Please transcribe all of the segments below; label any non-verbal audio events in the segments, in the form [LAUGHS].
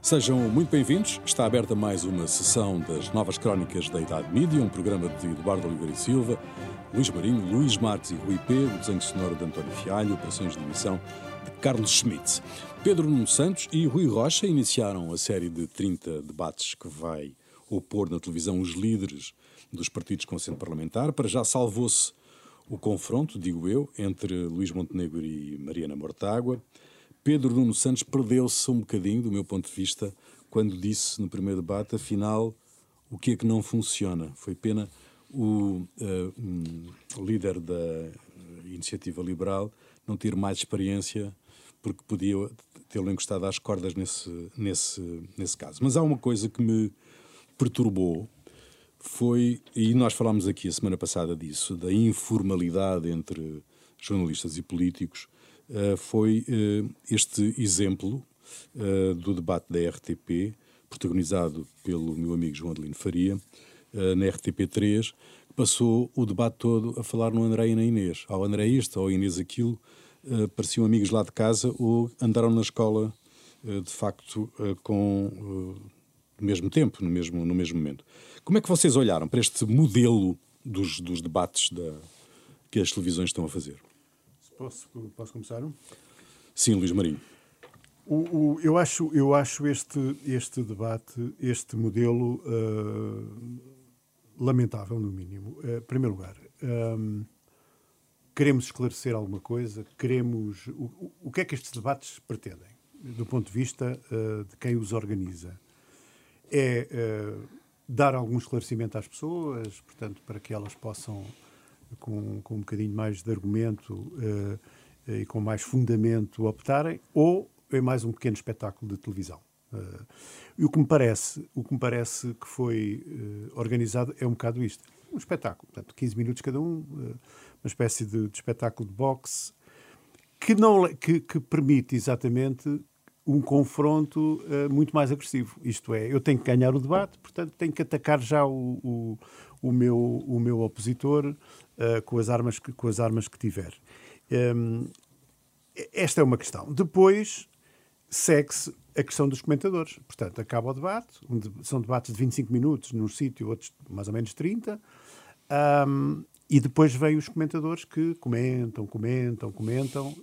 Sejam muito bem-vindos. Está aberta mais uma sessão das Novas Crónicas da Idade Mídia, um programa de Eduardo Oliveira e Silva, Luís Marinho, Luís Marques e Rui P, o desenho sonoro de António Fialho, operações de emissão Carlos Schmidt. Pedro Nuno Santos e Rui Rocha iniciaram a série de 30 debates que vai opor na televisão os líderes dos partidos com centro parlamentar. Para já salvou-se o confronto, digo eu, entre Luís Montenegro e Mariana Mortágua. Pedro Nuno Santos perdeu-se um bocadinho, do meu ponto de vista, quando disse no primeiro debate, afinal, o que é que não funciona. Foi pena o uh, um, líder da Iniciativa Liberal não ter mais experiência, porque podia tê-lo encostado às cordas nesse, nesse, nesse caso. Mas há uma coisa que me perturbou, foi, e nós falámos aqui a semana passada disso, da informalidade entre jornalistas e políticos, eh, foi eh, este exemplo eh, do debate da RTP, protagonizado pelo meu amigo João Adelino Faria, na RTP3, que passou o debate todo a falar no André e na Inês. Ao André isto, ao Inês aquilo, pareciam amigos lá de casa ou andaram na escola, de facto, com no mesmo tempo, no mesmo, no mesmo momento. Como é que vocês olharam para este modelo dos, dos debates da, que as televisões estão a fazer? Posso, posso começar? Sim, Luís Marinho. O, o, eu acho, eu acho este, este debate, este modelo uh, lamentável, no mínimo. Uh, em primeiro lugar, um, queremos esclarecer alguma coisa, queremos. O, o que é que estes debates pretendem, do ponto de vista uh, de quem os organiza? É dar algum esclarecimento às pessoas, portanto, para que elas possam com, com um bocadinho mais de argumento uh, e com mais fundamento optarem, ou é mais um pequeno espetáculo de televisão. Uh, e o que me parece, o que me parece que foi uh, organizado é um bocado isto, um espetáculo, portanto, 15 minutos cada um, uma espécie de, de, espetáculo de boxe que não que, que permite exatamente um confronto uh, muito mais agressivo. Isto é, eu tenho que ganhar o debate, portanto tenho que atacar já o, o, o meu, o meu opositor uh, com, as armas que, com as armas que tiver. Um, esta é uma questão. Depois segue-se a questão dos comentadores. Portanto, acaba o debate, um de, são debates de 25 minutos num sítio, outros mais ou menos 30, um, e depois vêm os comentadores que comentam, comentam, comentam,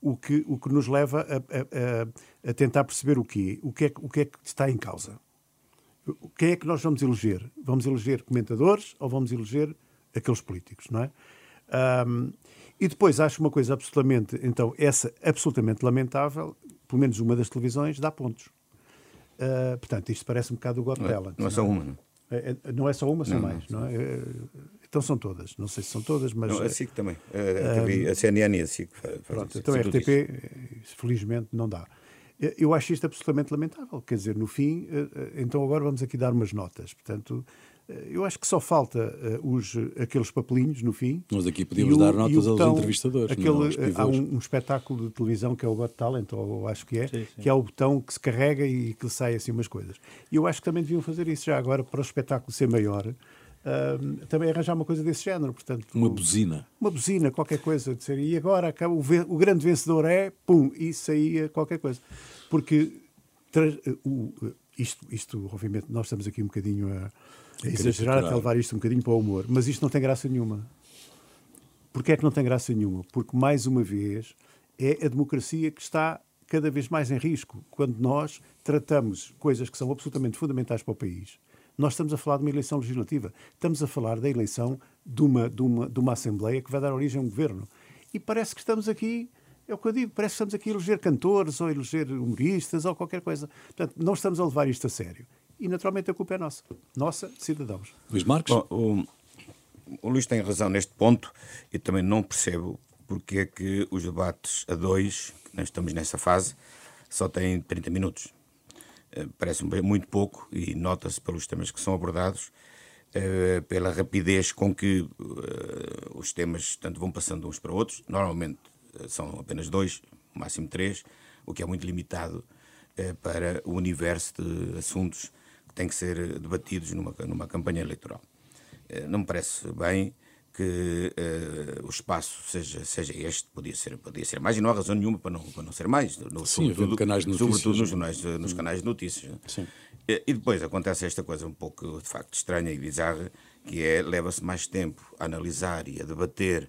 o que, o que nos leva a, a, a, tentar perceber o quê? O que, é, o que é que está em causa? Quem é que nós vamos eleger? Vamos eleger comentadores ou vamos eleger aqueles políticos, não é? Um, e depois acho uma coisa absolutamente, então, essa absolutamente lamentável, pelo menos uma das televisões, dá pontos. Uh, portanto, isto parece um bocado o Got não, Talent. Não é só uma, não é? é? Não é só uma, são mais, não é? É? Então são todas, não sei se são todas, mas... Não, a SIC também, a, a, a CNN e a SIC Pronto, então a RTP, felizmente, não dá. Eu acho isto absolutamente lamentável, quer dizer, no fim, eh, eh, então agora vamos aqui dar umas notas, portanto, eh, eu acho que só falta os, aqueles papelinhos no fim. Nós aqui podíamos o, dar notas botão, aos entrevistadores. Aquele, há um, um, espetáculo de televisão que é o Got Talent, ou acho que é, sim, sim. que é o botão que se carrega e que sai assim umas coisas. E eu acho que também deviam fazer isso já agora para o espetáculo ser maior. Uh, também arranjar uma coisa desse género, portanto... Uma buzina. Uma buzina, qualquer coisa. De ser, e agora o, o grande vencedor é, pum, e saía qualquer coisa. Porque o, isto, isto, obviamente, nós estamos aqui um bocadinho a é exagerar até levar isto um bocadinho para o humor, mas isto não tem graça nenhuma. Porquê é que não tem graça nenhuma? Porque, mais uma vez, é a democracia que está cada vez mais em risco. Quando nós tratamos coisas que são absolutamente fundamentais para o país, nós estamos a falar de uma eleição legislativa, estamos a falar da eleição de uma, de uma, de uma Assembleia que vai dar origem a um governo. E parece que estamos aqui é o que eu digo, parece que estamos aqui a eleger cantores ou a eleger humoristas ou qualquer coisa. Portanto, não estamos a levar isto a sério e naturalmente a culpa é nossa. Nossa, cidadãos. Luís Marques? Bom, o, o Luís tem razão neste ponto. Eu também não percebo porque é que os debates a dois, nós estamos nessa fase, só têm 30 minutos. Eh, parece-me muito pouco e nota-se pelos temas que são abordados, eh, pela rapidez com que eh, os temas tanto vão passando uns para outros. Normalmente são apenas dois, máximo três, o que é muito limitado para o universo de assuntos que têm que ser debatidos numa, numa campanha eleitoral. Não me parece bem que uh, o espaço seja, seja este, podia ser, podia ser mais, e não há razão nenhuma para não, para não ser mais. No, Sim, sobretudo, canais de notícias. Sobretudo nos, jornais, nos canais de notícias. Sim. E, e depois acontece esta coisa um pouco, de facto, estranha e bizarra, que é, leva-se mais tempo a analisar e a debater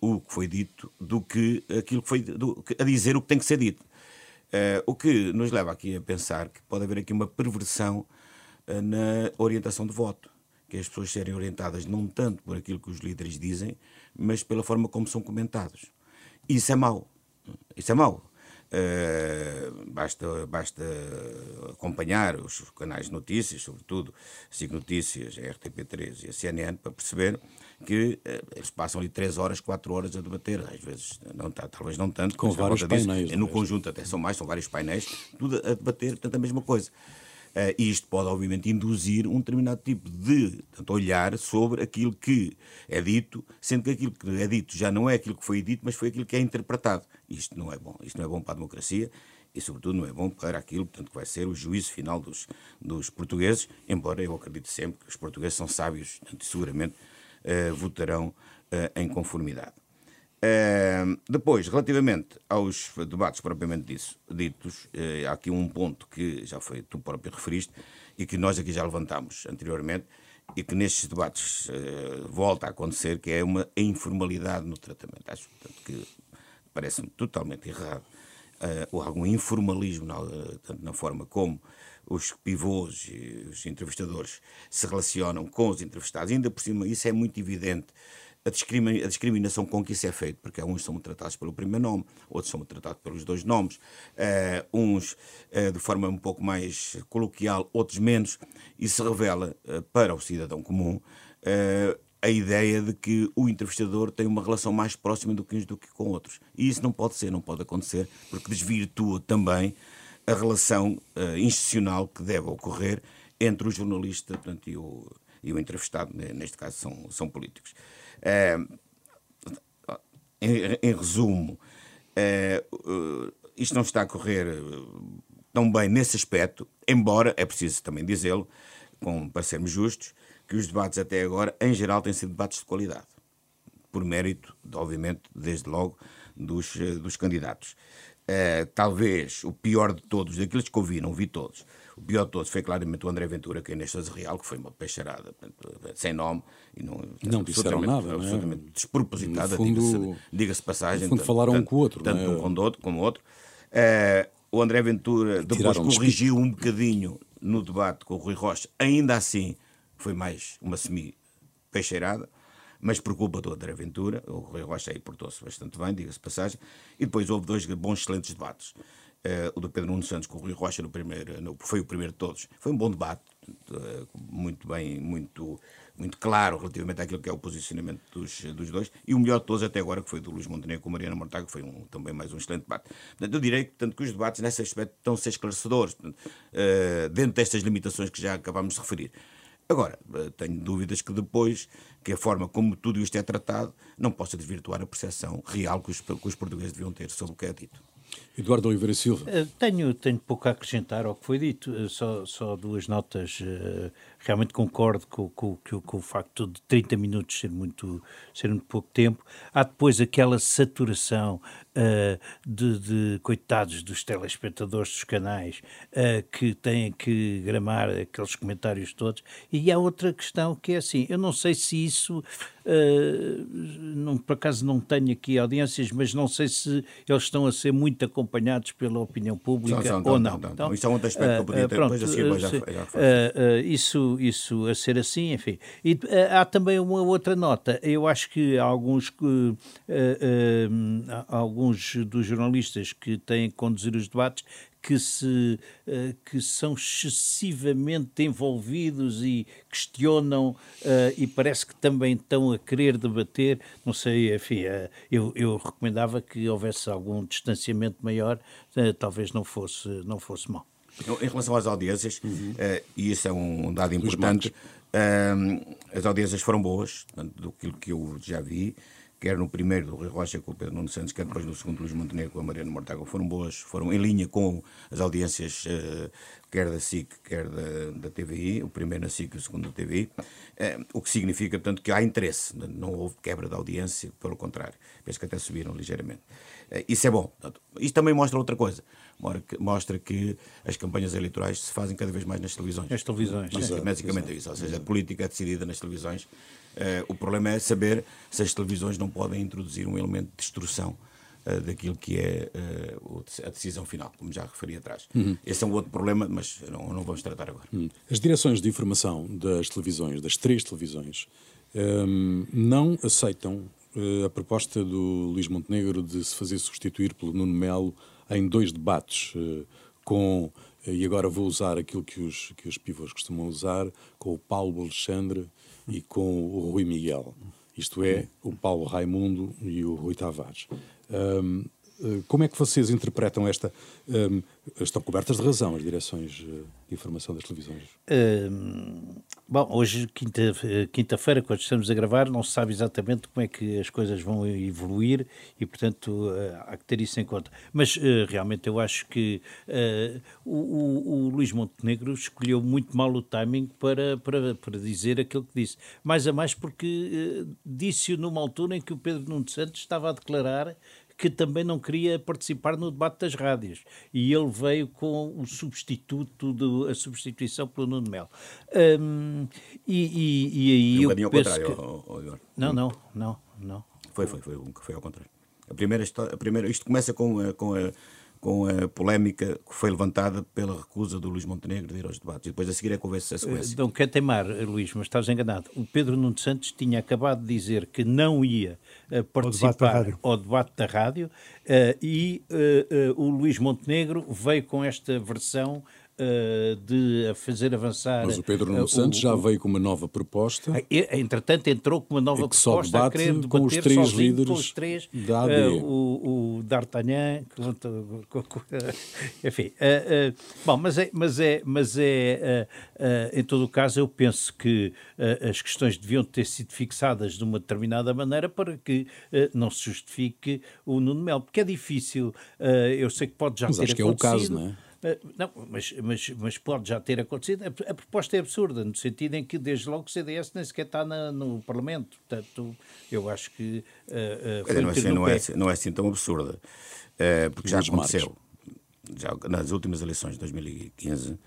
o que foi dito do que aquilo que foi, do, a dizer o que tem que ser dito. Uh, o que nos leva aqui a pensar que pode haver aqui uma perversão uh, na orientação de voto que as pessoas serem orientadas não tanto por aquilo que os líderes dizem, mas pela forma como são comentados. Isso é mau. Isso é mau. Uh, basta, basta acompanhar os canais de notícias, sobretudo SIG Notícias, a RTP3 e a CNN, para perceber que uh, eles passam ali 3 horas, 4 horas a debater, às vezes, não, talvez não tanto, com vários painéis. Disso, no conjunto até são mais, são vários painéis, tudo a debater, portanto, a mesma coisa. E isto pode, obviamente, induzir um determinado tipo de olhar sobre aquilo que é dito, sendo que aquilo que é dito já não é aquilo que foi dito, mas foi aquilo que é interpretado. Isto não é bom. Isto não é bom para a democracia e, sobretudo, não é bom para aquilo portanto, que vai ser o juízo final dos, dos portugueses, embora eu acredite sempre que os portugueses são sábios portanto, e seguramente uh, votarão uh, em conformidade. Depois, relativamente aos debates propriamente disso, ditos, uh, há aqui um ponto que já foi tu próprio referiste e que nós aqui já levantámos anteriormente e que nestes debates uh, volta a acontecer, que é uma informalidade no tratamento. Acho portanto, que parece-me totalmente errado ou algum informalismo na, tanto na forma como os pivôs e os entrevistadores se relacionam com os entrevistados. Ainda por cima, isso é muito evidente a, discriminação com que isso é feito, porque uns são tratados pelo primeiro nome, outros são tratados pelos dois nomes, uh, uns uh, de forma um pouco mais coloquial, outros menos, e se revela uh, para o cidadão comum a ideia de que o entrevistador tem uma relação mais próxima do que uns do que com outros. E isso não pode ser, não pode acontecer, porque desvirtua também a relação institucional que deve ocorrer entre o jornalista portanto, e, o, e o entrevistado, neste caso são, são políticos. É, em, em, resumo, é, isto não está a correr tão bem nesse aspecto, embora é preciso também dizê-lo, para sermos justos, que os debates até agora, em geral, têm sido debates de qualidade, por mérito, obviamente, desde logo, dos, dos candidatos. Uh, talvez o pior de todos, daqueles que ouvi, não vi todos, o pior de todos foi claramente o André Ventura, que é nesta Real, que foi uma peixarada sem nome e não, não disseram nada, é? absolutamente despropositada, diga-se diga passagem. No fundo, falaram tanto, um com o outro. Tanto é? um com o outro como outro. Uh, o André Ventura depois corrigiu um bocadinho no debate com o Rui Rocha, ainda assim foi mais uma semi-peixeirada mas por culpa do André Ventura, o Rui Rocha aí portou-se bastante bem, diga-se passagem, e depois houve dois bons, excelentes debates. Uh, o do Pedro Nuno Santos com o Rui Rocha no primeiro, no, foi o primeiro de todos. Foi um bom debate, uh, muito bem, muito, muito claro relativamente àquilo que é o posicionamento dos, dos dois, e o melhor de todos até agora, que foi do Luís Montenegro com a Mariana que foi um, também mais um excelente debate. Portanto, eu direi portanto, que os debates nesse aspecto estão a ser esclarecedores, portanto, uh, dentro destas limitações que já acabámos de referir. Agora, tenho dúvidas que depois, que a forma como tudo isto é tratado, não possa desvirtuar a percepção real que os, que os portugueses deviam ter sobre o que é dito. Eduardo Oliveira Silva. Eh, tenho, tenho pouco a acrescentar ao que foi dito, eh, só, só duas notas. Eh, realmente concordo com, com, com, com, o facto de 30 minutos ser muito, ser muito pouco tempo. Há depois aquela saturação uh, de, de, coitados dos telespectadores dos canais uh, que têm que gramar aqueles comentários todos. E há outra questão que é assim: eu não sei se isso. Uh, não, por acaso não tenho aqui audiências, mas não sei se eles estão a ser muito acompanhados pela opinião pública são, são, ou não. não, então, isso é um outro aspecto que eu podia ter, pronto, depois assim já, já isso isso, a ser assim, enfim. E eh, há também uma outra nota. Eu acho que alguns, uh, uh, alguns dos jornalistas que têm que conduzir os debates que, se, uh, que são excessivamente envolvidos e questionam uh, e parece que também estão a querer debater. Não sei, enfim, uh, eu, eu recomendava que houvesse algum distanciamento maior, talvez não fosse, não fosse mal. Em relação às audiências, uhum. uh, e isso é um dado importante, uh, as audiências foram boas, do que eu já vi, quer no primeiro do Rui Rocha com o Pedro Nuno Santos, quer depois no segundo Luís Montenegro com a Mariana Mortágua, foram boas, foram em linha com as audiências uh, quer da SIC, quer da, da TVI, o primeiro na SIC e o segundo na TVI, uh, o que significa, portanto, que há interesse, não houve quebra de audiência, pelo contrário, penso que até subiram ligeiramente. Uh, isso é bom. Portanto, isto também mostra outra coisa, mostra que as campanhas eleitorais se fazem cada vez mais nas televisões. Nas televisões. Basicamente é isso, ou seja, a política é decidida nas televisões Uh, o problema é saber se as televisões não podem introduzir um elemento de destrução uh, daquilo que é uh, a decisão final, como já referi atrás. Uhum. Esse é um outro problema, mas não, não vamos tratar agora. Uhum. As direções de informação das televisões, das três televisões, um, ehm, não aceitam a proposta do Luís Montenegro de se fazer substituir pelo Nuno Melo em dois debates com e agora vou usar aquilo que os, que os pivôs costumam usar, com o Paulo Alexandre e com o Rui Miguel. Isto é, o Paulo Raimundo e o Rui Tavares. Um, eh, como é que vocês interpretam esta. Um, estão cobertas de razão as direções eh, de informação das televisões? Um, bom, hoje, quinta-feira, quinta quando estamos a gravar, não se sabe exatamente como é que as coisas vão evoluir e, portanto, uh, há que ter isso em conta. Mas, uh, realmente, eu acho que uh, o, o, Luís Montenegro escolheu muito mal o timing para, para, para dizer aquilo que disse. Mais a mais porque disse-o numa altura em que o Pedro Nuno Santos estava a declarar que também não queria participar no debate das rádios. E ele veio com o substituto, de, a substituição pelo Nuno Melo. Um, e, e, e, aí eu penso contrário, que... Ao, ao não, não, não, não. Foi, foi, foi, foi ao contrário. A primeira, a primeira, isto começa com a, com a com a polémica que foi levantada pela recusa do Luís Montenegro de ir aos debates. E depois a seguir é que houve essa sequência. Não quer teimar, Luís, mas estás enganado. O Pedro Nuno Santos tinha acabado de dizer que não ia uh, participar ao debate, ao debate da rádio e o Luís Montenegro veio com esta versão de fazer avançar. Mas o Pedro Nuno uh, Santos o, já veio com uma nova proposta. Ah, entretanto, entrou com uma nova que proposta só a querer com os três líderes com os três, da AD. Uh, o, o D'Artagnan, [LAUGHS] enfim. bom, mas é, mas é, mas é em todo o caso, eu penso que as questões deviam ter sido fixadas de uma determinada maneira para que não se justifique o Nuno Melo, porque é difícil. eu sei que pode já mas ter acho acontecido. que é o caso, não é? Eh, não, mas, mas, mas pode já ter acontecido. A, a, proposta é absurda, no sentido em que, desde logo, o CDS nem sequer está na, no Parlamento. Portanto, eu acho que. Uh, uh, não, é assim, não, é, não, é, assim tão absurda, uh, porque já aconteceu. Já, nas últimas eleições de 2015,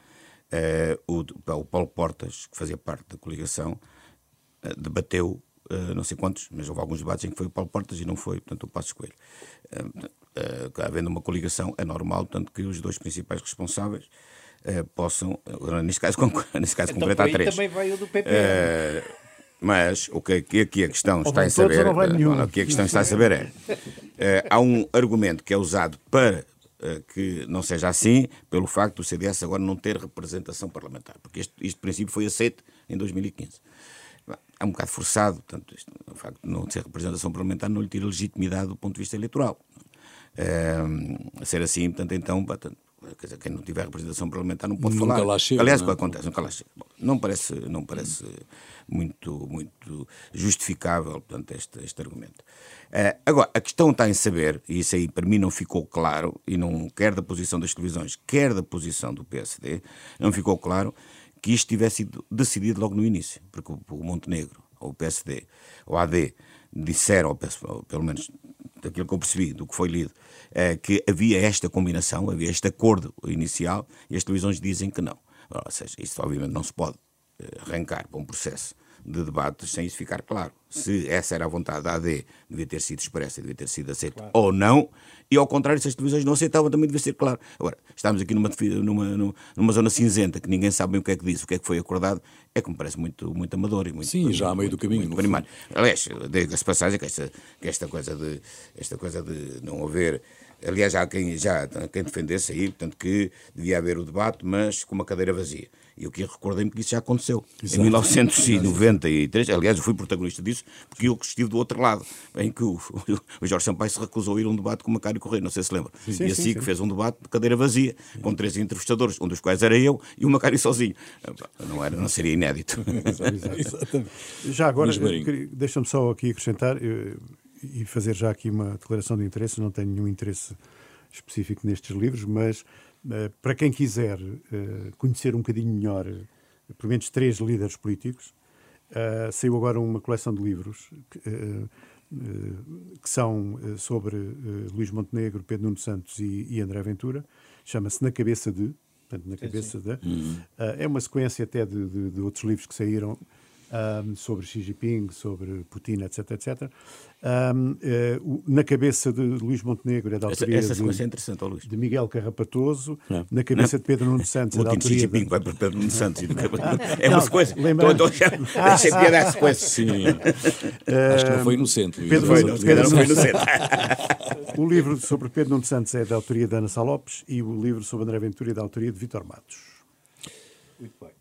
o, o Paulo Portas, que fazia parte da coligação, debateu Uh, não sei quantos, mas houve alguns debates em que foi o Paulo Portas e não foi, portanto, o Passos Coelho. Uh, havendo uma coligação, é normal, tanto que os dois principais responsáveis uh, possam, neste caso, [LAUGHS] neste caso então, concreto, há três. também vai o do PP. Uh, mas o que aqui a questão está a saber, aqui a questão está a saber é, há um argumento que é usado para que não seja assim, pelo facto do CDS agora não ter representação parlamentar, porque este, este princípio foi aceito em 2015 é um bocado forçado, portanto, isto, o facto de não ser representação parlamentar não lhe tira legitimidade do ponto de vista eleitoral a ser assim, portanto, então, quer dizer, quem não tiver representação parlamentar não pode nunca falar. Lá chega, Aliás, não é? acontece, nunca lá chega. Bom, não parece, não parece muito, muito justificável, portanto, este, este argumento. Uh, agora, a questão está em saber, e isso aí para mim não ficou claro, e não quer da posição das televisões, quer da posição do PSD, não ficou claro que isto tivesse sido decidido logo no início, porque o, o Montenegro, ou o PSD, ou a AD, disseram, ou pelo menos daquilo que eu percebi, do que foi lido, é, que havia esta combinação, havia este acordo inicial, e as televisões dizem que não. Ou seja, isto obviamente não se pode eh, arrancar para um processo de debates sem isso ficar claro. Se essa era a vontade da AD, devia ter sido expressa, devia ter sido aceita claro. ou não, e ao contrário, se as televisões não aceitavam, também devia ser claro. Agora, estamos aqui numa, numa, numa zona cinzenta que ninguém sabe bem o que é que disse, o que é que foi acordado, é que me parece muito, muito amador e muito. Sim, já a meio do caminho. Muito primário. Aliás, diga-se passagem que esta, que esta, coisa de, esta coisa de não haver Aliás, já há quem, já, quem defendesse aí, portanto, que devia haver o debate, mas com uma cadeira vazia. Eu que recordei-me que isso já aconteceu. Exato. Em 1993, aliás, eu fui protagonista disso, porque eu estive do outro lado, em que o, [LAUGHS] o Jorge Sampaio se recusou a ir a um debate com o Macário Correia, não sei se lembra. Sim, e assim que fez um debate de cadeira vazia, com três entrevistadores, um dos quais era eu e o Macário sozinho. Não, era, não seria inédito. [LAUGHS] Exatamente. Já agora, deixa-me só aqui acrescentar, e fazer já aqui uma declaração de interesse, não tenho nenhum interesse específico nestes livros, mas para quem quiser uh, conhecer um bocadinho melhor, uh, pelo menos três líderes políticos, saiu agora uma coleção de livros que, são sobre Luís Montenegro, Pedro Nuno Santos e, André Ventura, chama-se Na Cabeça de, portanto, na cabeça da. Uhum. é uma sequência até de, de, de, outros livros que saíram um, sobre Xi Jinping, sobre Putin, etc, etc. Um, uh, na cabeça de Luís Montenegro é da autoria essa, essa de, é interessante, oh, Luís. de Miguel Carrapatoso, não. na cabeça não. de Pedro Nuno Santos é da autoria... Xi Jinping de... vai para Pedro Nuno Santos. [LAUGHS] é uma sequência. Lembra... Estou, estou, deixa piada a sequência. Sim. Uh, Acho que não foi inocente. Pedro, foi, não, Pedro, não foi inocente. o livro sobre Pedro Nuno Santos é da autoria de Ana Salopes e o livro sobre André Ventura é da autoria de Vitor Matos. Muito bem.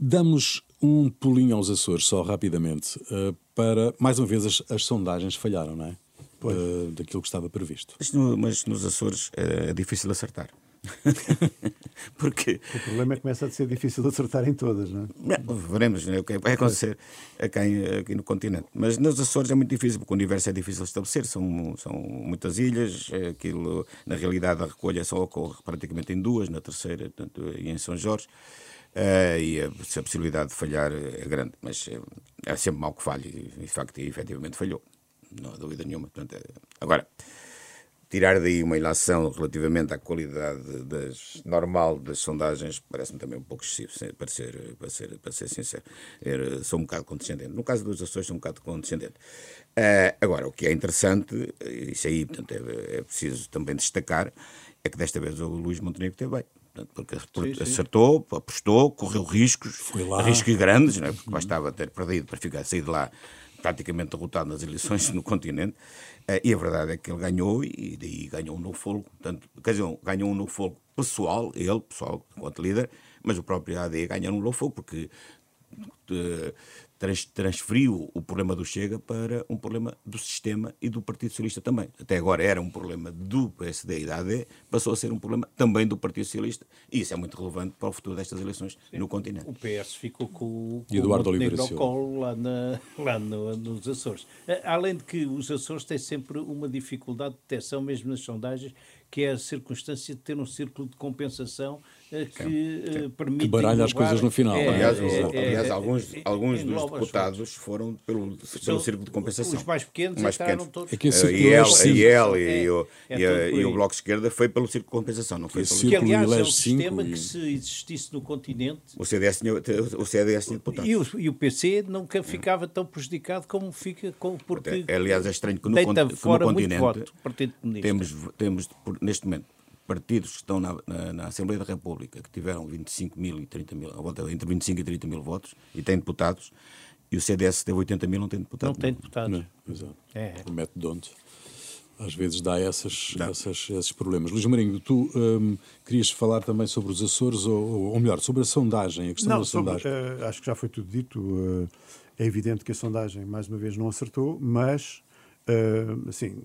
Damos um pulinho aos Açores, só rapidamente, uh, para, mais uma vez, as, as sondagens falharam, não é? Uh, daquilo que estava previsto. Mas, no, mas nos Açores é difícil acertar. [LAUGHS] Porque... O problema é que começa a ser difícil acertar em todas, não é? Não, veremos né, o que vai acontecer aqui, aqui, no continente. Mas nos Açores é muito difícil, porque o universo é difícil de estabelecer, são, são muitas ilhas, aquilo, na realidade a recolha só ocorre praticamente em duas, na terceira portanto, e em São Jorge. Uh, e a, a, possibilidade de falhar é grande, mas é, sempre mal que falhe, e de facto, efetivamente falhou, não há dúvida nenhuma. Portanto, é, agora, tirar daí uma ilação relativamente à qualidade das, normal das sondagens parece-me também um pouco excessivo, para ser, para ser, para ser sincero. Sou um bocado condescendente. No caso dos Açores, sou um bocado condescendente. Uh, agora, o que é interessante, isso aí portanto, é, é preciso também destacar, é que desta vez o Luís Montenegro teve bem porque sim, acertou, sim. apostou, correu riscos, riscos grandes, não é? porque bastava ter perdido para ficar sair de lá praticamente derrotado nas eleições no continente. Eh, e a verdade é que ele ganhou e daí ganhou um novo fogo. Portanto, quer dizer, ganhou um novo fogo pessoal, ele, pessoal, enquanto líder, mas o próprio AD ganhou um novo fogo, porque eh, transferiu o problema do Chega para um problema do sistema e do Partido Socialista também. Até agora era um problema do PSD e da AD, passou a ser um problema também do Partido Socialista e isso é muito relevante para o futuro destas eleições Sim. no continente. O PS ficou com, com Eduardo o Montenegro ao colo lá, na, lá no, nos Açores. Além de que os Açores têm sempre uma dificuldade de detecção, mesmo nas sondagens, que é a circunstância de ter um círculo de compensação que sim, uh, permite. Que baralha as coisas no final. É, aliás, é, aliás é, alguns, é, alguns dos deputados foram pelo, pelo círculo de compensação. Os mais pequenos mais pequenos. todos. É que uh, e ele, e, ele é, e, o, e, a, e, o Bloco de Esquerda foi pelo círculo de compensação, não foi pelo Que, aliás, é um sistema e... que, se existisse no continente. O CDS tinha, o CDS tinha deputados. E o, e o PC nunca ficava tão prejudicado como fica. Com, porque aliás, é estranho que no, que no continente voto, temos, temos, neste momento, partidos que estão na, na, na, Assembleia da República, que tiveram 25 mil e 30 mil, entre 25 e 30 mil votos, e têm deputados, e o CDS teve 80 mil, não tem deputados. Não tem deputados. Não, exato. É. O método onde às vezes dá essas, essas, esses problemas. Luís Marinho, tu um, querias falar também sobre os Açores, ou, ou melhor, sobre a sondagem, a questão não, da sobre, sondagem. Uh, acho que já foi tudo dito. Uh, é evidente que a sondagem, mais uma vez, não acertou, mas Uh, assim,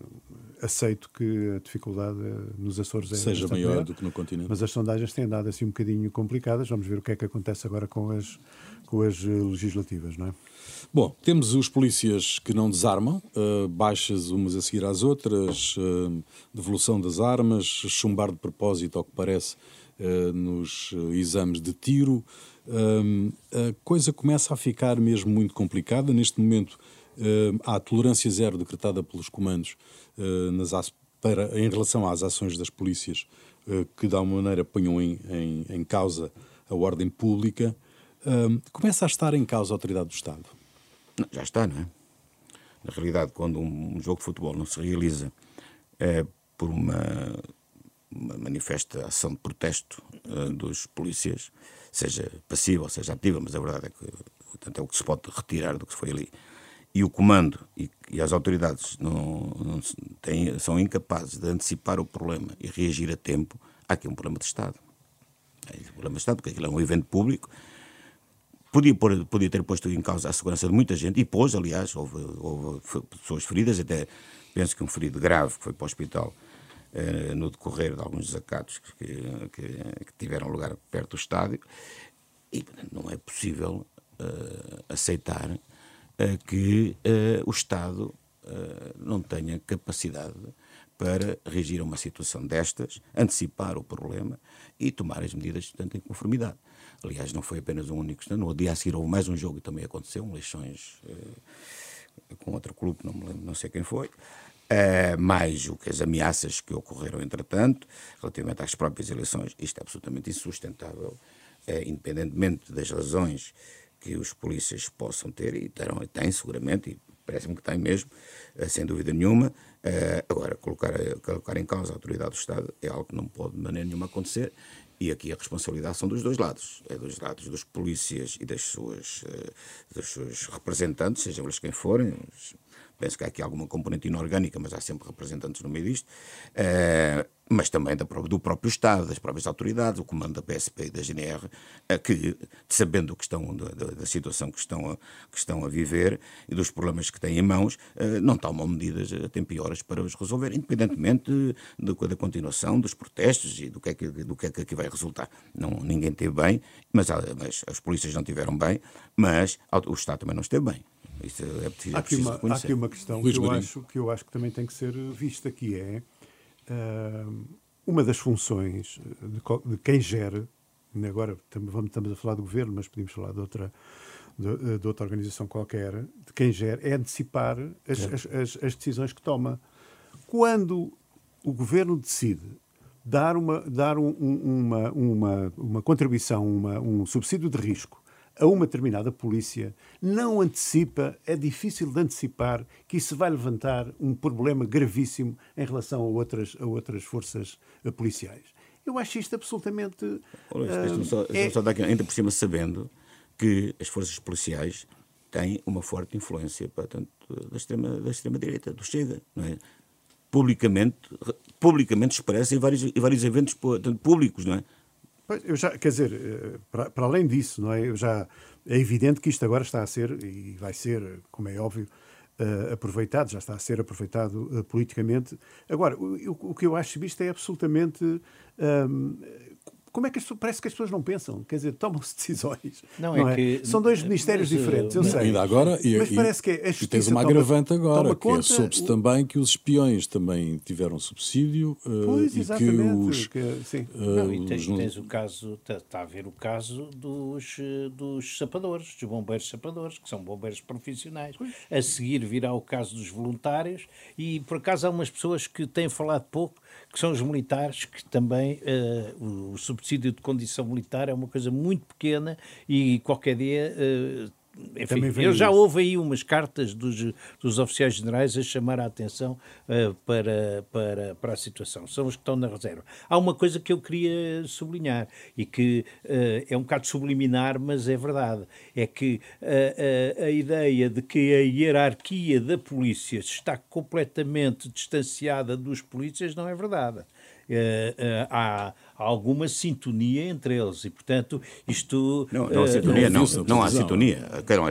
aceito que a dificuldade nos Açores é seja maior, maior, do que no continente. Mas as sondagens têm dado assim um bocadinho complicadas. Vamos ver o que é que acontece agora com as, com as eh, legislativas, não é? Bom, temos os polícias que não desarmam, uh, baixas umas a seguir às outras, uh, devolução das armas, chumbar de propósito, ao que parece, uh, nos exames de tiro. a coisa começa a ficar mesmo muito complicada. Neste momento, há tolerância zero decretada pelos comandos uh, nas para, em relação às ações das polícias uh, que, de alguma maneira, ponham em, em, em causa a ordem pública. começa a estar em causa a autoridade do Estado? Já está, não é? Na realidade, quando um jogo de futebol não se realiza é, por uma, uma manifesta ação de protesto dos polícias, seja passiva ou seja ativa, mas a verdade é que portanto, é o que se pode retirar do que foi ali e o comando e, e as autoridades não, não têm, são incapazes de antecipar o problema e reagir a tempo, há aqui um problema de Estado. É um problema de Estado, porque aquilo é um evento público. Podia, pôr, podia ter posto em causa a segurança de muita gente, e pôs, aliás, houve, houve pessoas feridas, até penso que um ferido grave que foi para o hospital eh, no decorrer de alguns desacatos que, que, que, tiveram lugar perto do estádio. E não é possível uh, aceitar que uh, o Estado não tenha capacidade para reagir a uma situação destas, antecipar o problema e tomar as medidas, portanto, em conformidade. Aliás, não foi apenas um único No dia a seguir houve mais um jogo que também aconteceu, um Leixões uh, com outro clube, não me lembro, não sei quem foi. Uh, mais o que as ameaças que ocorreram, entretanto, relativamente às próprias eleições, isto é absolutamente insustentável, uh, independentemente das razões que os polícias possam ter, e terão, têm seguramente, e parece-me que têm mesmo, uh, sem dúvida nenhuma. agora, colocar, colocar em causa a autoridade do Estado é algo que não pode de maneira nenhuma acontecer, e aqui a responsabilidade são dos dois lados. É dos lados dos polícias e das suas, dos seus representantes, sejam eles quem forem. Penso que há aqui alguma componente inorgânica, mas há sempre representantes no meio disto. Mas também do próprio Estado, das próprias autoridades, o comando da PSP e da GNR, que, sabendo que estão, da, da, situação que estão, a, que estão a viver e dos problemas que têm em mãos, eh, não tomam medidas a tempo e horas para os resolver, independentemente de, da continuação dos protestos e do que é que, do que, é que aqui vai resultar. Não, ninguém teve bem, mas, mas as polícias não tiveram bem, mas o Estado também não esteve bem. Isso é preciso, há, aqui uma, há aqui uma questão que eu, acho, que eu acho que também tem que ser vista, que é uma das funções de, quem gera, agora estamos, estamos a falar do governo, mas podemos falar de outra, de, de outra organização qualquer, de quem gera, é antecipar as, é. as, as, as decisões que toma. Quando o governo decide dar uma, dar um, uma, uma, uma contribuição, uma, um subsídio de risco a uma determinada polícia, não antecipa, é difícil de antecipar que isso vai levantar um problema gravíssimo em relação a outras, a outras forças eh, policiais. Eu acho isto absolutamente. Olha, uh, só, é... só ainda por cima, sabendo que as forças policiais têm uma forte influência portanto, da extrema-direita, da extrema -direita, do Chega, não é? Publicamente, publicamente expressa em vários, em vários eventos portanto, públicos, não é? Eu já, quer dizer, eh, para, para além disso, não é? Eu já, é evidente que isto agora está a ser, e vai ser, como é óbvio, uh, aproveitado, já está a ser aproveitado uh, politicamente. Agora, o, o, que eu acho isto é absolutamente. Um, como é que as, parece que as pessoas não pensam? Quer dizer, tomam-se [LAUGHS] decisões. Não, não é, é, que, São dois ministérios mas, diferentes, eu sei. Ainda agora, e, mas parece que a e tens uma agravante agora, que é, soube-se também que os espiões também tiveram subsídio uh, pois, e que os... Que, sim. Uh, não, e tens, os... tens o caso, está, está a ver o caso dos, dos sapadores, dos bombeiros sapadores, que são bombeiros profissionais. Pois. A seguir virá o caso dos voluntários e, por acaso, há umas pessoas que têm falado pouco que são os militares, que também uh, o, subsídio de condição militar é uma coisa muito pequena e qualquer dia. Uh, enfim, eu já houve aí umas cartas dos, dos oficiais generais a chamar a atenção uh, para, para, para a situação. São os que estão na reserva. Há uma coisa que eu queria sublinhar e que uh, é um bocado subliminar, mas é verdade. É que uh, a ideia de que a hierarquia da polícia está completamente distanciada dos polícias não é verdade. Há alguma sintonia entre eles e, portanto, isto... Não, não há sintonia, não, não, não há sintonia.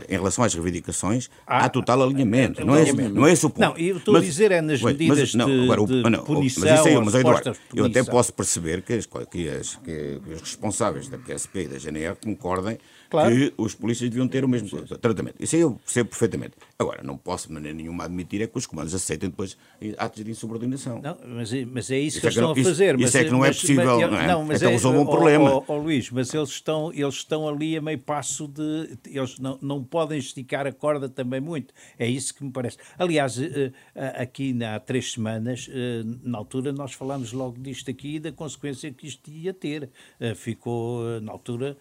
Em relação às reivindicações, há, há total alinhamento. Não é, não é esse o ponto. Não, eu estou mas, a dizer é nas medidas mas, não, de, agora, de não, punição mas isso aí, mas, Eduardo, eu até posso perceber que, as, que, as, que os responsáveis da PSP e da GNR concordem claro. que os polícias deviam ter o mesmo tratamento. Isso aí eu percebo perfeitamente. Agora, não posso de maneira nenhuma admitir é que os comandos aceitem depois atos de insubordinação. Não, mas, é, mas é isso, isso que é eles estão a fazer. Isso, mas, é que não é possível, mas, não é? Não, mas é, resolve um problema. Oh, oh, Luís, mas eles estão, eles estão ali a meio passo de... Eles não, não podem esticar a corda também muito. É isso que me parece. Aliás, eh, eh, aqui há três semanas, eh, na altura, nós falámos logo disto aqui e da consequência que isto ia ter. Ficou, na altura,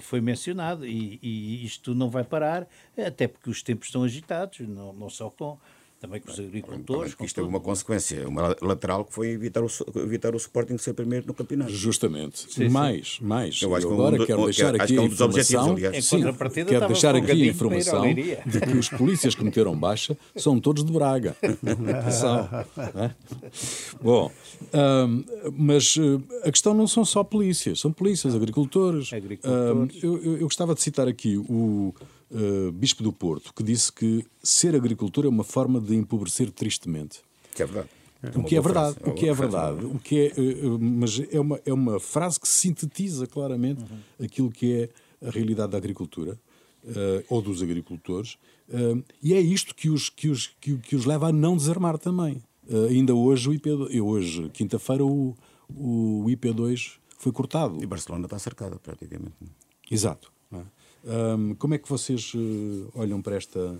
foi mencionado e, e isto não vai parar, até porque os tempos estão agitados, não, não só com também com os agricultores. Com isto teve uma consequência, uma lateral que foi evitar o, evitar o Sporting ser primeiro no campeonato. Justamente. Sim, mais, sim. mais. Eu, acho agora um, quero deixar aqui a informação. Sim, quero deixar aqui a informação de que os polícias que meteram baixa são todos de Braga. [LAUGHS] são. É? Bom, um, mas uh, a questão não são só polícias, são polícias, agricultores. agricultores. Um, eu, eu, eu gostava de citar aqui o uh, Bispo do Porto, que disse que ser agricultor é uma forma de empobrecer tristemente. Que é verdade. É o que é verdade, frase. o que é verdade, o que é, mas é uma, é uma frase que sintetiza claramente uhum. aquilo que é a realidade da agricultura uh, ou dos agricultores, uh, e é isto que os, que, os, que, que os leva a não desarmar também. Uh, ainda hoje, o IP, hoje quinta-feira, o, o IP2 foi cortado. E Barcelona está cercada, praticamente. Exato. É? como é que vocês olham para esta,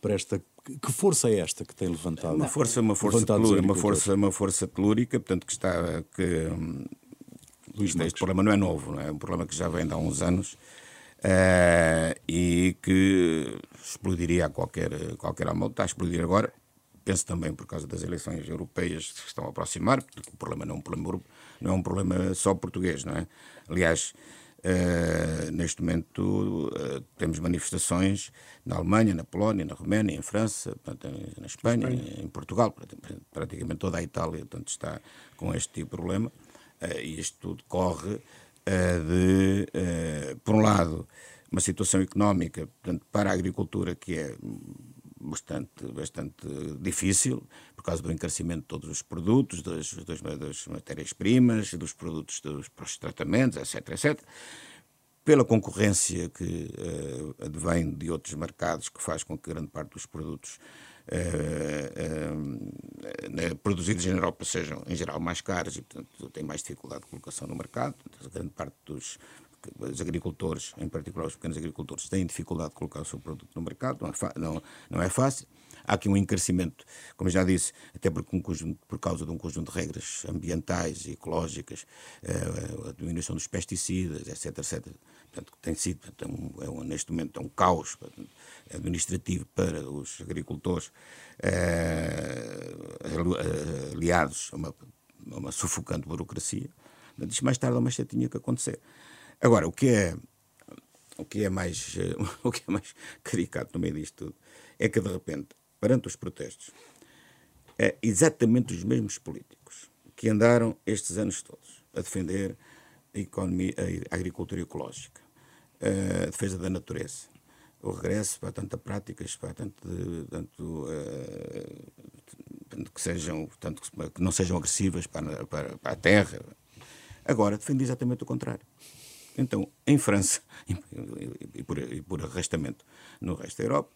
para esta que força é esta que tem levantado? Uma força, uma força, telúrica, uma força, uma força telúrica, portanto que está que hum, Luís este problema não é novo, não é? é um problema que já vem de há uns anos uh, e que explodiria a qualquer qualquer amor. Está a explodir agora. Penso também por causa das eleições europeias que estão a aproximar, porque o problema não é um problema não é um problema só português, não é? Aliás, Uh, neste momento uh, temos manifestações na Alemanha, na Polónia, na Roménia, em França, portanto, na Espanha, Espanha, em Portugal, praticamente toda a Itália portanto, está com este tipo de problema. Uh, e isto tudo corre de, por um lado, uma situação económica portanto, para a agricultura que é bastante, bastante difícil, por causa do encarecimento de todos os produtos, das, das, das matérias-primas, dos produtos dos, dos tratamentos, etc, etc. Pela concorrência que uh, advém de outros mercados, que faz com que grande parte dos produtos uh, uh, produzidos na Europa sejam, em geral, mais caros e, portanto, têm mais dificuldade de colocação no mercado. Portanto, grande parte dos os agricultores, em particular os pequenos agricultores, têm dificuldade de colocar o seu produto no mercado, não é, não, não é fácil. Há aqui um encarecimento, como já disse, até por, um conjunto, por causa de um conjunto de regras ambientais e ecológicas, eh, a diminuição dos pesticidas, etc. etc. Portanto, tem sido, é um, é neste momento, é um caos administrativo para os agricultores, eh, aliados a uma, a uma sufocante burocracia. Isto mais tarde ou mais cedo tinha que acontecer. Agora, o que é, o que é, mais, [LAUGHS] o que é mais caricato no meio disto tudo é que, de repente, perante os protestos, é exatamente os mesmos políticos que andaram estes anos todos a defender a, economia, a agricultura ecológica, a defesa da natureza, o regresso para tanta práticas, para tanto, de, tanto, uh, que, sejam, tanto que não sejam agressivas para, para, para a terra. Agora defende exatamente o contrário. Então, em França, [LAUGHS] e por, e por arrastamento no resto da Europa,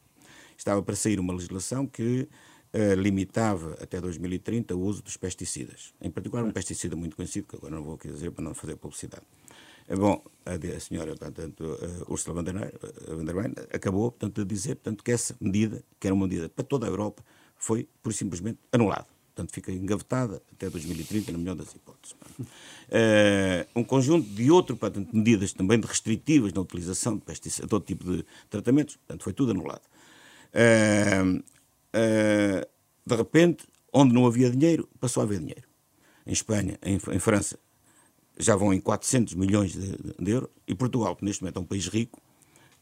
estava para sair uma legislação que uh, limitava até 2030 o uso dos pesticidas. Em particular, um pesticida muito conhecido, que agora não vou aqui dizer para não fazer publicidade. Eh, bom, a, senhora, portanto, uh, Ursula von der Leyen acabou, portanto, de dizer portanto, que essa medida, que era uma medida para toda a Europa, foi, por simplesmente, anulada. Portanto, fica engavetada até 2030, na melhor das hipóteses. Uh, um conjunto de outras medidas também de restritivas na utilização de pesticidas, todo tipo de tratamentos, portanto, foi tudo anulado. Uh, uh, de repente, onde não havia dinheiro, passou a haver dinheiro. Em Espanha, em, em França, já vão em 400 milhões de, de, euros, e Portugal, que neste momento é um país rico,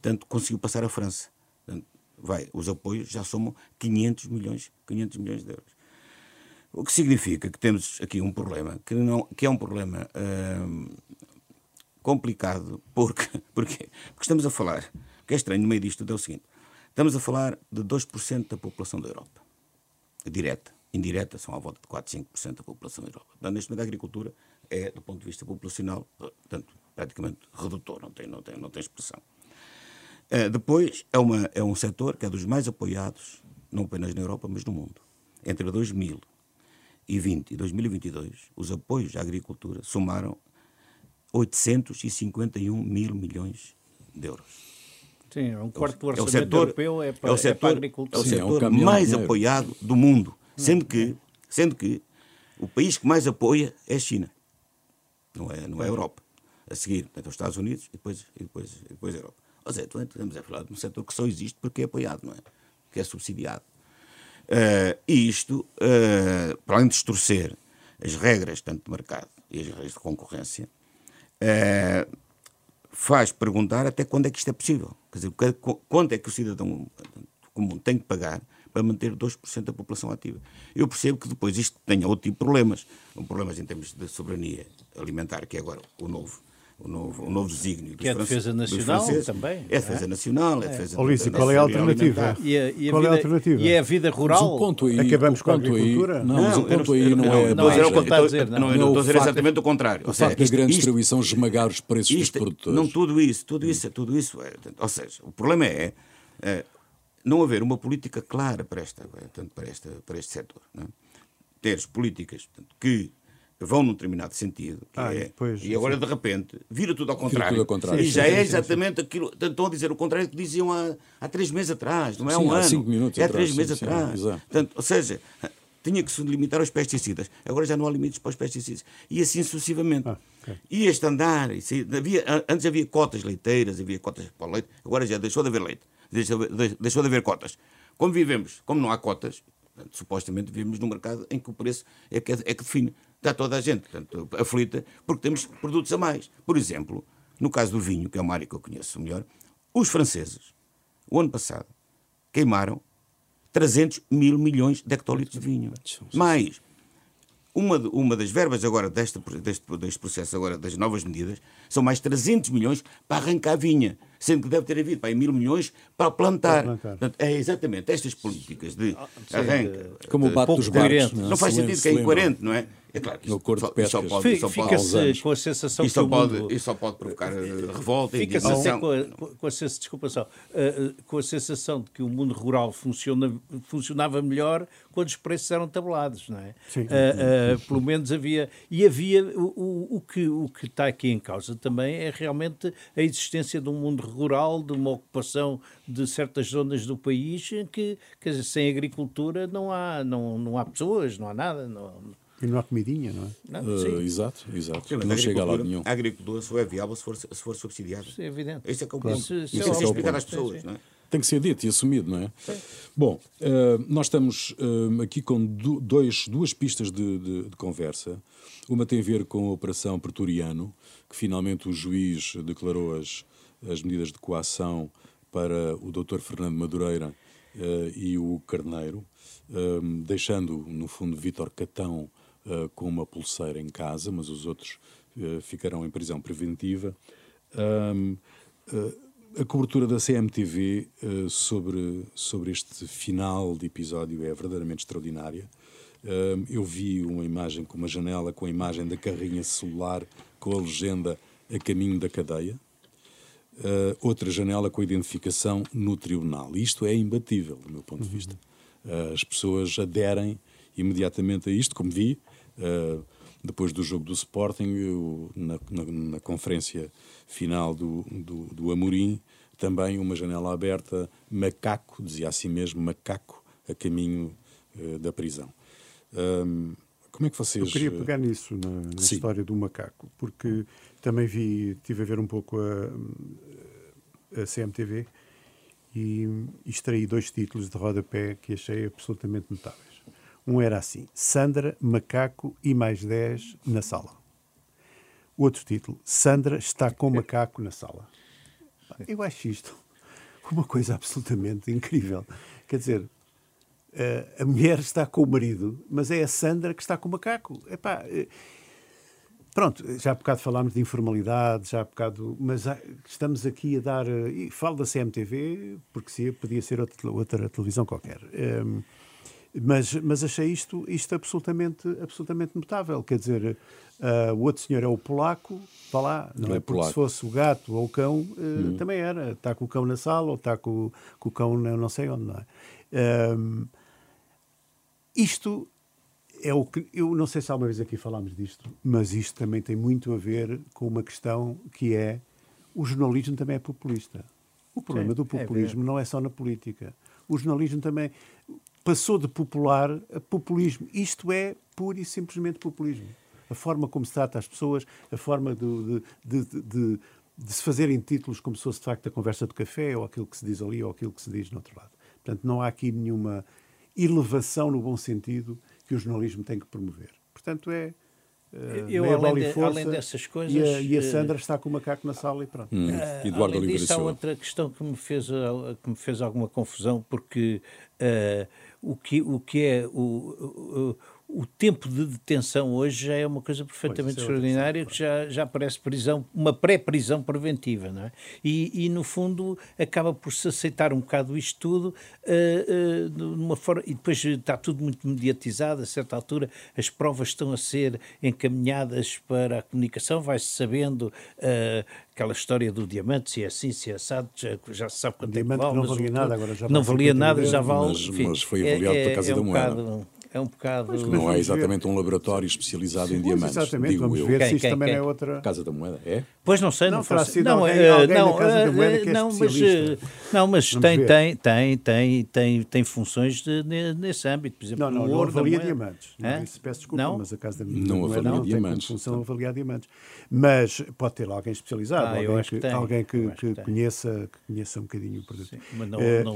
tanto conseguiu passar a França. Portanto, vai, os apoios já somam 500 milhões, 500 milhões de euros. O que significa que temos aqui um problema, que, não, que é um problema hum, complicado, porque, [LAUGHS] porque, porque estamos a falar, o que é estranho no meio disto é o seguinte, estamos a falar de 2% da população da Europa, direta, indireta, são à volta de 4, 5% da população da Europa. Portanto, neste momento a agricultura é, do ponto de vista populacional, portanto, praticamente redutor, não tem, não tem, não tem expressão. Uh, depois, é, uma, é um setor que é dos mais apoiados, não apenas na Europa, mas no mundo. Entre 2000 2020 e 2022, os apoios à agricultura somaram 851 mil milhões de euros. Sim, é um quarto do orçamento é o setor, europeu é para, é o setor, é para a agricultura. É o setor Sim, é um mais apoiado do mundo, sendo que, sendo que o país que mais apoia é a China, não é, não é a Europa. A seguir, portanto, os Estados Unidos e depois, e depois, e depois a Europa. Ou seja, estamos a falar de um setor que só existe porque é apoiado, não é? Que é subsidiado. Uh, e isto, uh, para além de distorcer as regras tanto de mercado e as regras de concorrência, uh, faz perguntar até quando é que isto é possível. Quer dizer, quanto é que o cidadão comum tem que pagar para manter 2% da população ativa. Eu percebo que depois isto tenha outro tipo de problemas. Problemas em termos de soberania alimentar, que é agora o novo o novo, o novo desígnio. Que é a defesa nacional também. É a defesa é? nacional, é a defesa oh, Luís, qual é a alternativa? E a, e a qual vida, é a alternativa? E é a vida rural. Mas o ponto aí, Acabamos o ponto com a agricultura? Aí, não, não, o ponto aí não, é... Não, não, estou a dizer, não, não, estou a dizer exatamente o contrário. O facto da grande distribuição esmagar os preços dos produtores. Não, tudo isso, tudo isso, tudo isso. É, ou seja, o problema é, é não haver uma política clara para, esta, para, esta, para este setor. Não é? Teres políticas que vão num determinado sentido. Ah, é, pois, e agora, sim. de repente, vira tudo ao contrário. Tudo ao contrário. E sim, já sim, é exatamente aquilo. Estão a dizer o contrário que diziam há, há três meses atrás, não é um ano. Cinco minutos é há três meses atrás. Portanto, ou seja, tinha que se limitar aos pesticidas. Agora já não há limites para os pesticidas. E assim sucessivamente. Ah, okay. E este andar, havia, antes havia cotas leiteiras, havia cotas para o leite, agora já deixou de haver leite, deixou, deixou de haver cotas. Como vivemos, como não há cotas, supostamente vivemos num mercado em que o preço é que, é que define. Está toda a gente portanto, aflita porque temos produtos a mais. Por exemplo, no caso do vinho, que é uma área que eu conheço melhor, os franceses, o ano passado, queimaram 300 mil milhões de hectolitros de vinho. Mais uma, uma das verbas agora deste, deste, deste processo agora das novas medidas são mais 300 milhões para arrancar a vinha, sendo que deve ter havido para mil milhões para plantar. Para plantar. Portanto, é exatamente estas políticas de ah, arranque. Como o bate dos barcos. Não, não faz sentido que é incoerente, não é? É claro que no isto, de só pode, só Fica-se com a sensação que o pode, mundo... Isso só pode provocar eh, revolta Fica-se até com a, com a, desculpa só, uh, com a sensação de que o mundo rural funciona, funcionava melhor quando os preços eram tabulados, não é? Sim. Uh, uh, pelo menos havia... E havia... O, o, o, que, o que está aqui em causa também é realmente a existência de um mundo rural, de uma ocupação de certas zonas do país que, quer dizer, sem agricultura não há, não, não há pessoas, não há nada, não e não há comidinha, não é? Não, uh, exato, exato. Sim, não chega a lado nenhum. A agricultura só é viável se for, se for subsidiada. Sim, é evidente. Isso é que é o ponto. Isso, isso, isso é, é explicar às pessoas, sim, sim. não é? Tem que ser dito e assumido, não é? Sim. Bom, uh, nós estamos uh, aqui com dois, duas pistas de, de, de, conversa. Uma tem a ver com a Operação Pretoriano, que finalmente o juiz declarou as, as medidas de coação para o Dr. Fernando Madureira uh, e o Carneiro, deixando, no fundo, Vítor Catão uh, com uma pulseira em casa, mas os outros uh, ficarão em prisão preventiva. Um, uh, a cobertura da CMTV sobre, sobre este final de episódio é verdadeiramente extraordinária. eu vi uma imagem com uma janela com a imagem da carrinha celular com a legenda A Caminho da Cadeia. Uh, outra janela com a identificação no tribunal. Isto é imbatível, do meu ponto de vista. Uh, as pessoas aderem imediatamente a isto, como vi, Uh, depois do jogo do Sporting, eu, na, na, na, conferência final do, do, do, Amorim, também uma janela aberta, macaco, dizia assim mesmo, macaco, a caminho uh, da prisão. Um, como é que vocês... Eu queria pegar nisso, na, na história do macaco, porque também vi, tive a ver um pouco a, a CMTV e, e extraí dois títulos de rodapé que achei absolutamente notáveis. Um era assim: Sandra, macaco e mais 10 na sala. Outro título: Sandra está com macaco na sala. Eu acho isto uma coisa absolutamente incrível. Quer dizer, a mulher está com o marido, mas é a Sandra que está com o macaco. Epá, eh, pronto, já há bocado falámos de informalidade, já há bocado, mas estamos aqui a dar. Eh, e falo da CMTV, porque se podia ser outra, outra televisão qualquer. Um, mas, mas achei isto, isto absolutamente, absolutamente notável. Quer dizer, uh, o outro senhor é o polaco, vá lá, não, é, é porque se fosse o gato ou o cão, uh, uhum. também era. Está com o cão na sala ou está com, com o cão não sei onde, não é? Um, isto é o que. Eu não sei se alguma vez aqui falámos disto, mas isto também tem muito a ver com uma questão que é o jornalismo também é populista. O problema Sim, do é populismo é não é só na política. O jornalismo também passou de popular a populismo. Isto é pura e simplesmente populismo. A forma como se trata as pessoas, a forma de, de, de, de, se fazerem títulos como se fosse de facto a conversa do café, ou aquilo que se diz ali, ou aquilo que se diz no outro lado. Portanto, não há aqui nenhuma elevação no bom sentido que o jornalismo tem que promover. Portanto, é. Uh, eu, além, de, força, além, dessas coisas. E a, e a, eh, Sandra está com o macaco na sala e pronto. Hum, uh, Eduardo além disso, há outra questão que me, fez, que me fez alguma confusão, porque uh, o que, o que é o, o tempo de detenção hoje já é uma coisa perfeitamente pois, é extraordinária, que já, já parece prisão, uma pré-prisão preventiva, não é? E, e, no fundo, acaba por se aceitar um bocado isto tudo, uh, uh, numa forma, e depois está tudo muito mediatizado, a certa altura as provas estão a ser encaminhadas para a comunicação, vai-se sabendo uh, aquela história do diamante, se é assim, se é assado, já, já se sabe quanto é que vale. Não valia nada, agora já Não valia nada, já vale. Mas, enfim, mas foi avaliado é, pela Casa é, da um Moeda. Bocado, é um bocado. Mas, não é exatamente ver. um laboratório especializado Sim, em diamantes. Exatamente, vamos eu. ver quem, se isto quem, também quem? é outra. Casa da Moeda, é? Pois não sei, não, não faço. Não, alguém, uh, alguém não, que é não, mas, uh, não, mas tem, tem, tem, tem, tem, tem funções de, nesse âmbito. Por exemplo, não, não, não avalia diamantes. Não, se peço desculpa, não? mas a Casa da Moeda não, avalia não diamantes. tem função avaliar diamantes. Mas pode ter alguém especializado, ah, alguém, que, alguém que, que, conheça, que conheça um bocadinho o produto.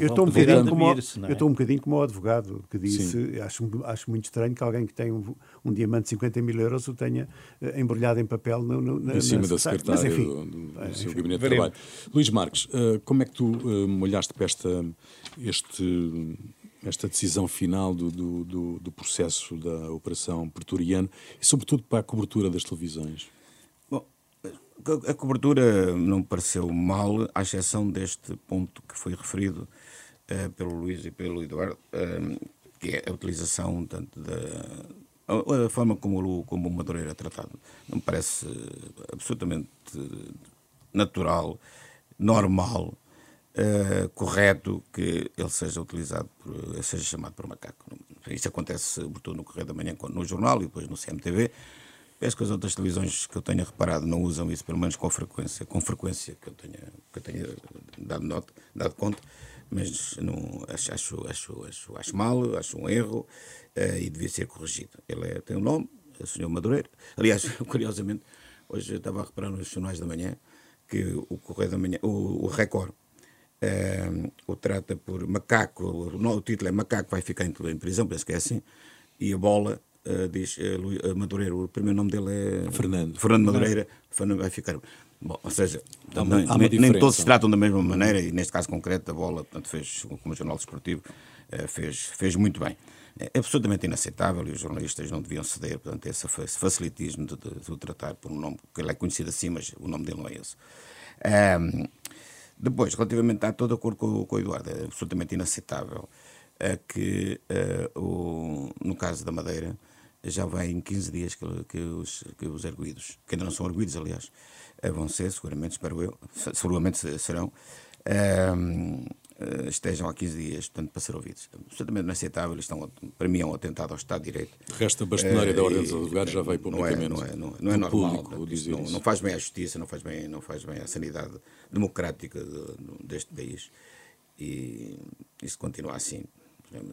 Eu estou um bocadinho como eu estou um bocadinho como o advogado que disse, acho, acho muito estranho que alguém que tem um, um diamante de 50 mil euros o tenha embrulhado em papel na, em cima da secretária Mas, enfim, do, do, é, seu gabinete de trabalho. Luís Marques, uh, como é que tu uh, olhaste para esta, este, esta decisão final do, do, do, do processo da Operação Pretoriano e, sobretudo, para a cobertura das televisões? Bom, a cobertura não pareceu mal, à exceção deste ponto que foi referido uh, pelo Luís e pelo Eduardo, uh, que é a utilização tanto da a, forma como como o Madureira é tratado. Não me parece absolutamente natural, normal, uh, correto que ele seja utilizado, por, seja chamado por macaco. Isso acontece sobretudo no Correio da Manhã, no jornal e depois no CMTV. Penso que as outras televisões que eu tenha reparado não usam isso, pelo menos com frequência, com frequência que eu tenha, que eu tenha dado, nota, dado conta mas não, acho, acho, acho, acho mal, acho um erro uh, e devia ser corrigido. Ele é, tem um nome, é o Sr. Madureira. Aliás, [LAUGHS] curiosamente, hoje eu estava a reparar nos jornais da manhã que o Correio da Manhã, o, o Record, uh, o trata por macaco, o, o, título é Macaco vai ficar em, em prisão, penso que é assim, e a bola uh, diz uh, Madureira, o primeiro nome dele é Fernando. Fernando Madureira, Fernando vai ficar. Bom, ou seja, há uma, há nem, nem, todos se tratam da mesma maneira e neste caso concreto a bola, portanto, fez, como jornal desportivo, fez, fez muito bem. É absolutamente inaceitável e os jornalistas não deviam ceder, portanto, esse facilitismo de, de, de o tratar por um nome, que ele é conhecido assim, mas o nome dele não é esse. Um, depois, relativamente, a todo acordo com, com o Eduardo, é absolutamente inaceitável é que, uh, o, no caso da Madeira, já vai em 15 dias que, que, os, que os arguídos, que ainda não são arguídos, aliás, eh, vão ser, seguramente, espero eu, seguramente serão, eh, estejam há 15 dias, portanto, para ser ouvidos. Absolutamente inaceitável, estão, para mim é um atentado ao Estado de Direito. O resto da bastonária uh, da Ordem dos Advogados já veio publicamente. Não é, não é, não é, não é normal, público, não, não, faz bem à justiça, não faz bem, não faz bem à sanidade democrática de, deste país. E isso continua assim.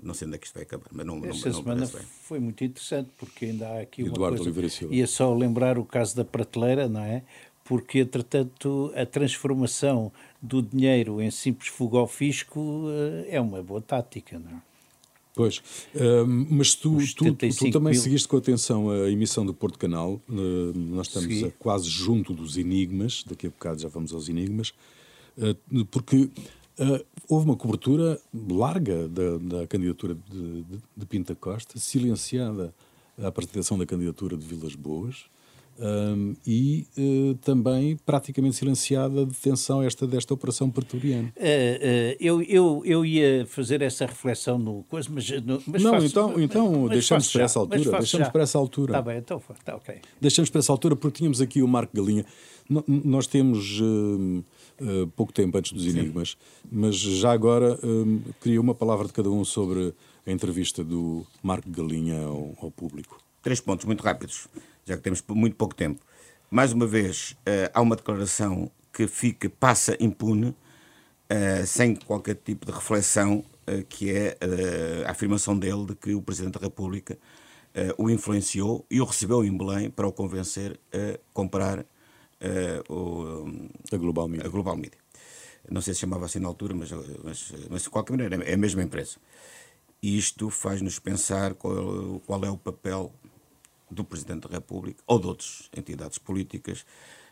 Não sei onde é que isto vai acabar, mas não, Esta não, semana foi muito interessante, porque ainda há aqui Eduardo uma coisa... Silva. Ia só lembrar o caso da prateleira, não é? Porque, entretanto, a transformação do dinheiro em simples fuga ao fisco eh, é uma boa tática, não é? Pois, uh, mas tu, tu, tu, também mil... seguiste com atenção a emissão do Porto Canal. Uh, nós estamos a, quase junto dos enigmas, daqui a bocado já vamos aos enigmas, uh, porque houve uma cobertura larga da, da candidatura de, de, de Pinta Costa, silenciada a apresentação da candidatura de Vilas Boas. Um, e uh, também praticamente silenciada a detenção esta, desta operação pretoriana. Uh, uh, eu, eu, eu ia fazer essa reflexão no coisa, mas, no, mas não, faço, então, então deixamos para essa altura. Deixamos para essa altura. Está bem, então está ok. Deixamos para essa altura porque tínhamos aqui o Marco Galinha. N nós temos pouco tempo antes dos enigmas, mas já agora queria uma palavra de cada um sobre a entrevista do Marco Galinha ao, ao público. Três pontos muito rápidos já que temos muito pouco tempo. Mais uma vez, uh, há uma declaração que fica, passa impune, uh, sem qualquer tipo de reflexão, uh, que é a afirmação dele de que o Presidente da República o influenciou e o recebeu em Belém para o convencer a comprar o, a, Global Media. a Global Media. Não sei se chamava assim na altura, mas, mas, mas de qualquer maneira é a mesma empresa. E isto faz-nos pensar qual, qual é o papel do Presidente da República ou de outras entidades políticas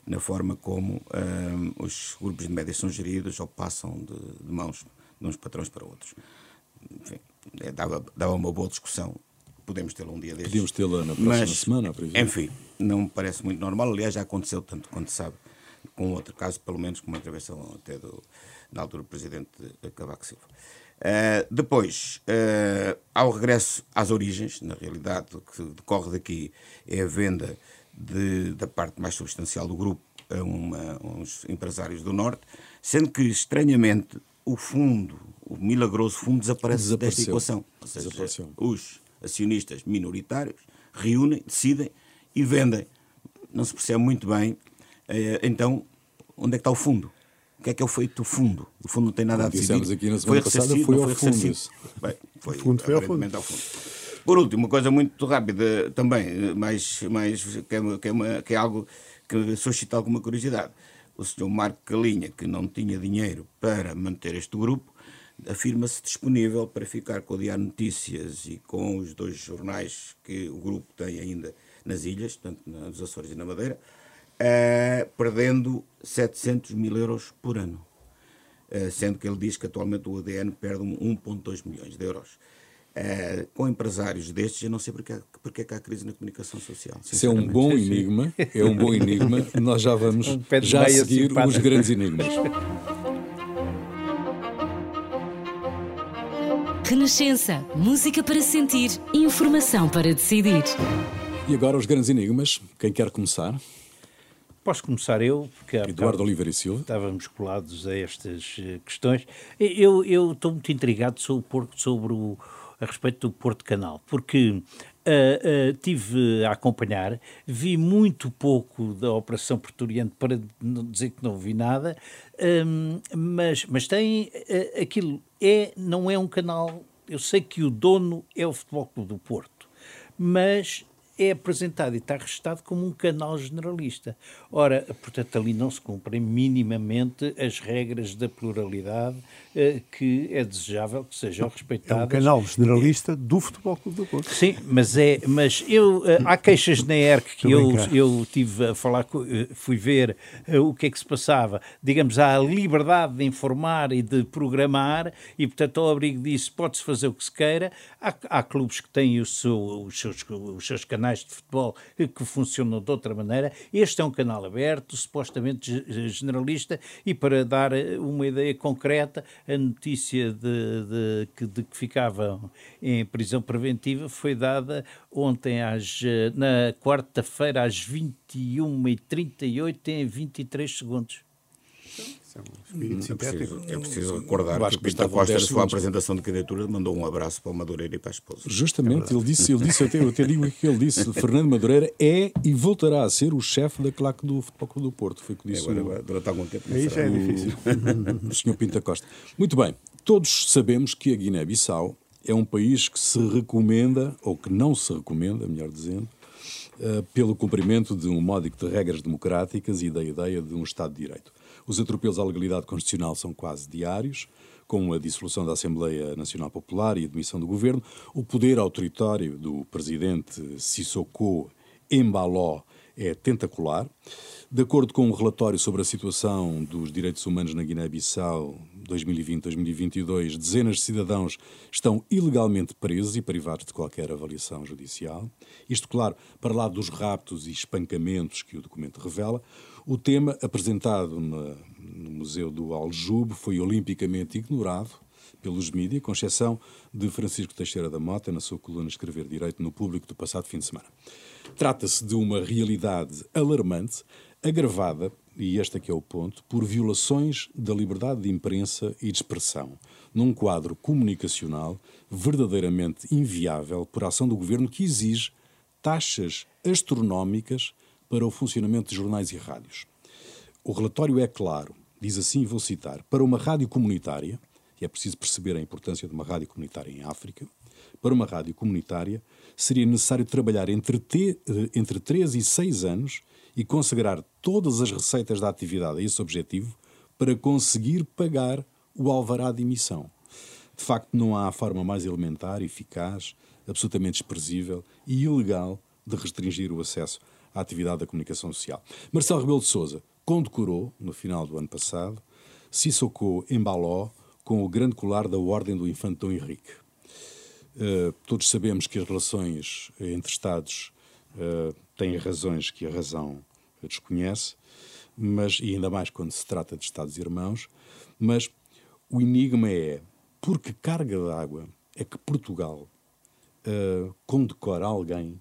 na forma como um, os grupos de média são geridos ou passam de, de, mãos de uns patrões para outros. Enfim, é, dava, dava uma boa discussão podemos tê-la um dia destes. Podemos tê-la na próxima Mas, semana, por exemplo. Enfim, não me parece muito normal. Aliás, já aconteceu tanto quanto sabe, com outro caso, pelo menos com uma intervenção até do, na altura do presidente Cavaco Silva. Uh, depois, uh, ao regresso às origens, na realidade, o que decorre daqui é a venda de, da parte mais substancial do grupo a, uma, a uns empresários do Norte, sendo que, estranhamente, o fundo, o milagroso fundo, desaparece desta equação. Ou seja, os acionistas minoritários reúnem, decidem e vendem. Não se percebe muito bem, uh, então, onde é que está o fundo? O que é que é o feito do fundo? O fundo não tem nada Como a decidir. aqui na semana foi passada, foi ao fundo. Bem, foi, fundo foi ao fundo. ao fundo. Por último, uma coisa muito rápida também, mais, mais, que, é, que, é uma, que é algo que suscita alguma curiosidade. O senhor Marco Calinha, que não tinha dinheiro para manter este grupo, afirma-se disponível para ficar com o Diário Notícias e com os dois jornais que o grupo tem ainda nas ilhas, tanto nos Açores e na Madeira, uh, perdendo 700 mil euros por ano. Uh, sendo que ele diz que atualmente o ADN perde 1,2 milhões de euros. Uh, com empresários destes, eu não sei porque, porque é que há crise na comunicação social. Isso é um bom enigma, é um bom [LAUGHS] enigma. Nós já vamos um já seguir simpático. os grandes enigmas. Renascença, música para sentir, informação para decidir. E agora os grandes enigmas. Quem quer começar? Posso começar eu, porque Eduardo Oliveira e Silva. estávamos colados a estas eh, questões. Eu, eu estou muito intrigado sobre, sobre o, a respeito do Porto Canal, porque uh, uh, tive a acompanhar, vi muito pouco da Operação Porturiente para não dizer que não vi nada, um, mas, mas tem uh, aquilo, é, não é um canal, eu sei que o dono é o Futebol Clube do Porto, mas é apresentado e está registado como um canal generalista. Ora, portanto, ali não se cumprem minimamente as regras da pluralidade eh, que é desejável que sejam respeitadas. É um canal generalista do Futebol Clube do Porto. Sim, mas é, mas eu, eh, há queixas na ERC que eu, eu tive a falar, eh, fui ver o que é que se passava. Digamos, há a liberdade de informar e de programar e, portanto, ao abrigo disso pode-se fazer o que se queira. Há, há clubes que têm o seu, os, seus, os seus canais canais de futebol que funcionam de outra maneira. Este é um canal aberto, supostamente generalista, e para dar eh, uma ideia concreta, a notícia de, de, de que ficava em prisão preventiva foi dada ontem, às, eh, na quarta-feira, às 21h38, em 23 segundos. É um espírito é preciso, é preciso recordar que, que Pinto Costa, na sua apresentação de candidatura, mandou um abraço para o Madureira e para a esposa. Justamente, é ele disse, ele disse eu, até, eu até digo que ele disse, [LAUGHS] Fernando Madureira é e voltará a ser o chefe da claque do Futebol Clube do Porto. Foi o que disse é, agora, durante algum tempo. Aí já é difícil. O, [LAUGHS] o senhor Pinto Costa. Muito bem, todos sabemos que a Guiné-Bissau é um país que se recomenda, ou que não se recomenda, melhor dizendo, uh, pelo cumprimento de um módico de regras democráticas e da ideia de um Estado de Direito. Os atropelos à legalidade constitucional são quase diários, com a dissolução da Assembleia Nacional Popular e a demissão do governo. O poder autoritário do presidente Sissoko Embaló é tentacular. De acordo com um relatório sobre a situação dos direitos humanos na Guiné-Bissau 2020-2022, dezenas de cidadãos estão ilegalmente presos e privados de qualquer avaliação judicial. Isto, claro, para lá dos raptos e espancamentos que o documento revela. O tema apresentado no Museu do Aljube foi olimpicamente ignorado pelos mídias, com exceção de Francisco Teixeira da Mota, na sua coluna Escrever Direito no Público do passado fim de semana. Trata-se de uma realidade alarmante, agravada, e este aqui é o ponto, por violações da liberdade de imprensa e de expressão, num quadro comunicacional verdadeiramente inviável por ação do governo que exige taxas astronómicas para o funcionamento de jornais e rádios. O relatório é claro, diz assim, vou citar, para uma rádio comunitária, e é preciso perceber a importância de uma rádio comunitária em África, para uma rádio comunitária seria necessário trabalhar entre, te, eh, entre 3 e 6 anos e consagrar todas as receitas da atividade a esse objetivo para conseguir pagar o alvará de emissão. De facto, não há forma mais elementar, eficaz, absolutamente desprezível e ilegal de restringir o acesso à atividade da comunicação social. Marcelo Rebelo de Sousa condecorou, no final do ano passado, Sissoko Embaló com o grande colar da Ordem do Infante Dom Henrique. Uh, todos sabemos que as relações entre Estados uh, têm razões que a razão desconhece, mas, e ainda mais quando se trata de Estados-irmãos, mas o enigma é por que carga d'água é que Portugal uh, condecora alguém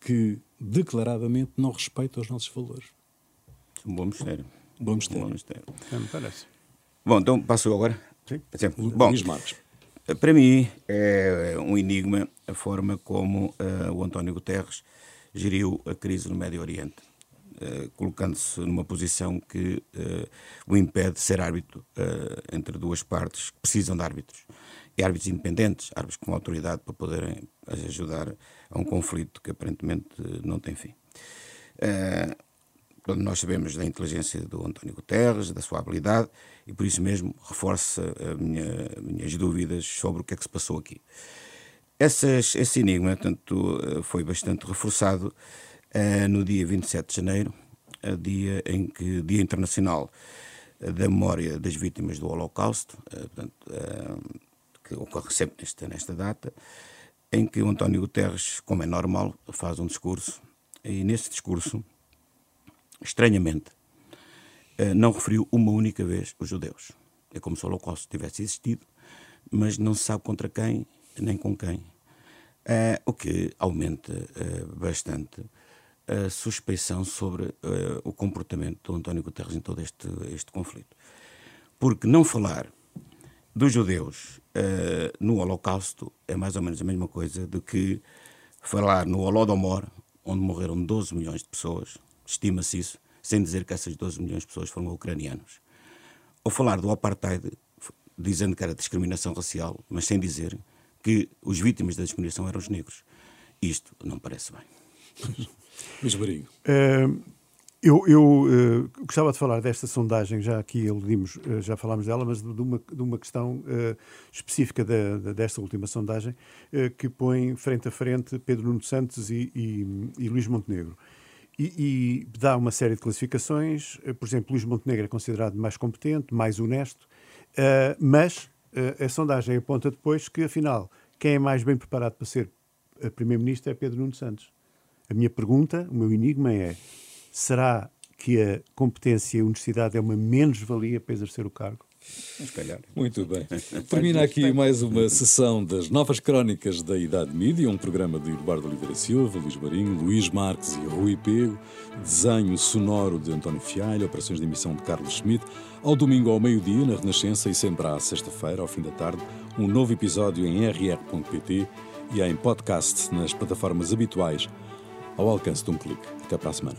que declaradamente não respeita os nossos valores. Um bom mistério. Um bom mistério. Um bom mistério. É, me parece. Bom, então passo agora. Sim. Bom, Luís Marques. Para mim é um enigma a forma como uh, o António Guterres geriu a crise no Médio Oriente, uh, colocando-se numa posição que uh, o impede de ser árbitro entre duas partes que precisam de árbitros. E árbitros independentes, árbitros com autoridade para poderem ajudar a um conflito que aparentemente não tem fim. Nós sabemos da inteligência do António Guterres, da sua habilidade, e por isso mesmo reforça minha, minhas dúvidas sobre o que é que se passou aqui. Essas, esse enigma tanto, eh, foi bastante reforçado uh, no dia 27 de janeiro, uh, dia em que Dia Internacional da Memória das Vítimas do Holocausto, uh, portanto, que ocorre sempre nesta, nesta data, em que o António Guterres, como é normal, faz um discurso e nesse discurso, estranhamente, não referiu uma única vez os judeus. É como se o Holocausto tivesse existido, mas não se sabe contra quem nem com quem. Uh, o que aumenta uh, bastante a suspeição sobre o comportamento do António Guterres em todo este, este conflito. Porque não falar dos judeus no Holocausto é mais ou menos a mesma coisa do que falar no Holodomor, onde morreram 12 milhões de pessoas, estima-se isso, sem dizer que essas 12 milhões de pessoas foram ucranianos. Ou falar do apartheid, dizendo que era discriminação racial, mas sem dizer que os vítimas da discriminação eram os negros. Isto não parece bem. [LAUGHS] Luís Marinho. Uh, eu, eu uh, gostava de falar desta sondagem, já aqui aludimos, uh, já falámos dela, mas de uma, de uma questão específica da, da, desta última sondagem, que põe frente a frente Pedro Nuno Santos e, e, e Luís Montenegro. E, e, dá uma série de classificações. Por exemplo, Luís Montenegro é considerado mais competente, mais honesto, mas uh, a sondagem aponta depois que, afinal, quem é mais bem preparado para ser eh, Primeiro-Ministro é Pedro Nuno Santos. A minha pergunta, o meu enigma é: será que a competência e a universidade é uma menos-valia para exercer o cargo? Muito bem. [LAUGHS] Termina aqui mais uma sessão das novas crónicas da Idade Mídia, um programa de Eduardo Oliveira Silva, Luís Marinho, Luís Marques e Rui Pego, desenho sonoro de António Fialho, operações de emissão de Carlos Schmidt. Ao domingo ao meio-dia, na Renascença, e sempre à sexta-feira, ao fim da tarde, um novo episódio em rr.pt e em podcast nas plataformas habituais, ao alcance de um clique. Até para a semana.